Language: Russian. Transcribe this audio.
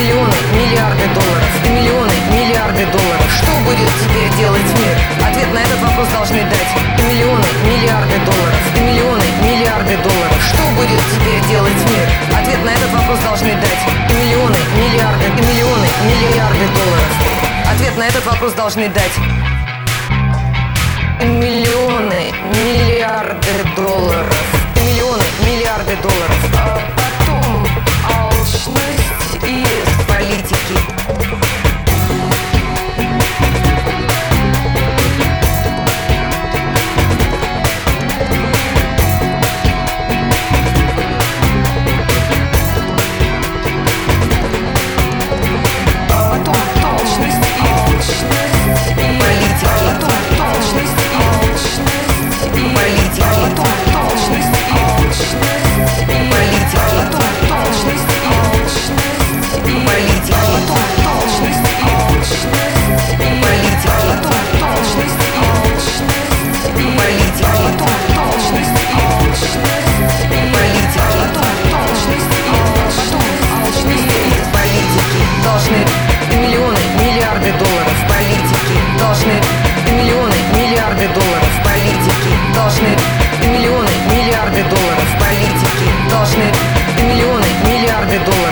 миллионы, миллиарды долларов, миллионы, миллиарды долларов. Что будет теперь делать мир? Ответ на этот вопрос должны дать миллионы, миллиарды долларов, миллионы, миллиарды долларов. Что будет теперь делать мир? Ответ на этот вопрос должны дать миллионы, миллиарды, миллионы, миллиарды долларов. Ответ на этот вопрос должны дать страшные миллионы, миллиарды долларов.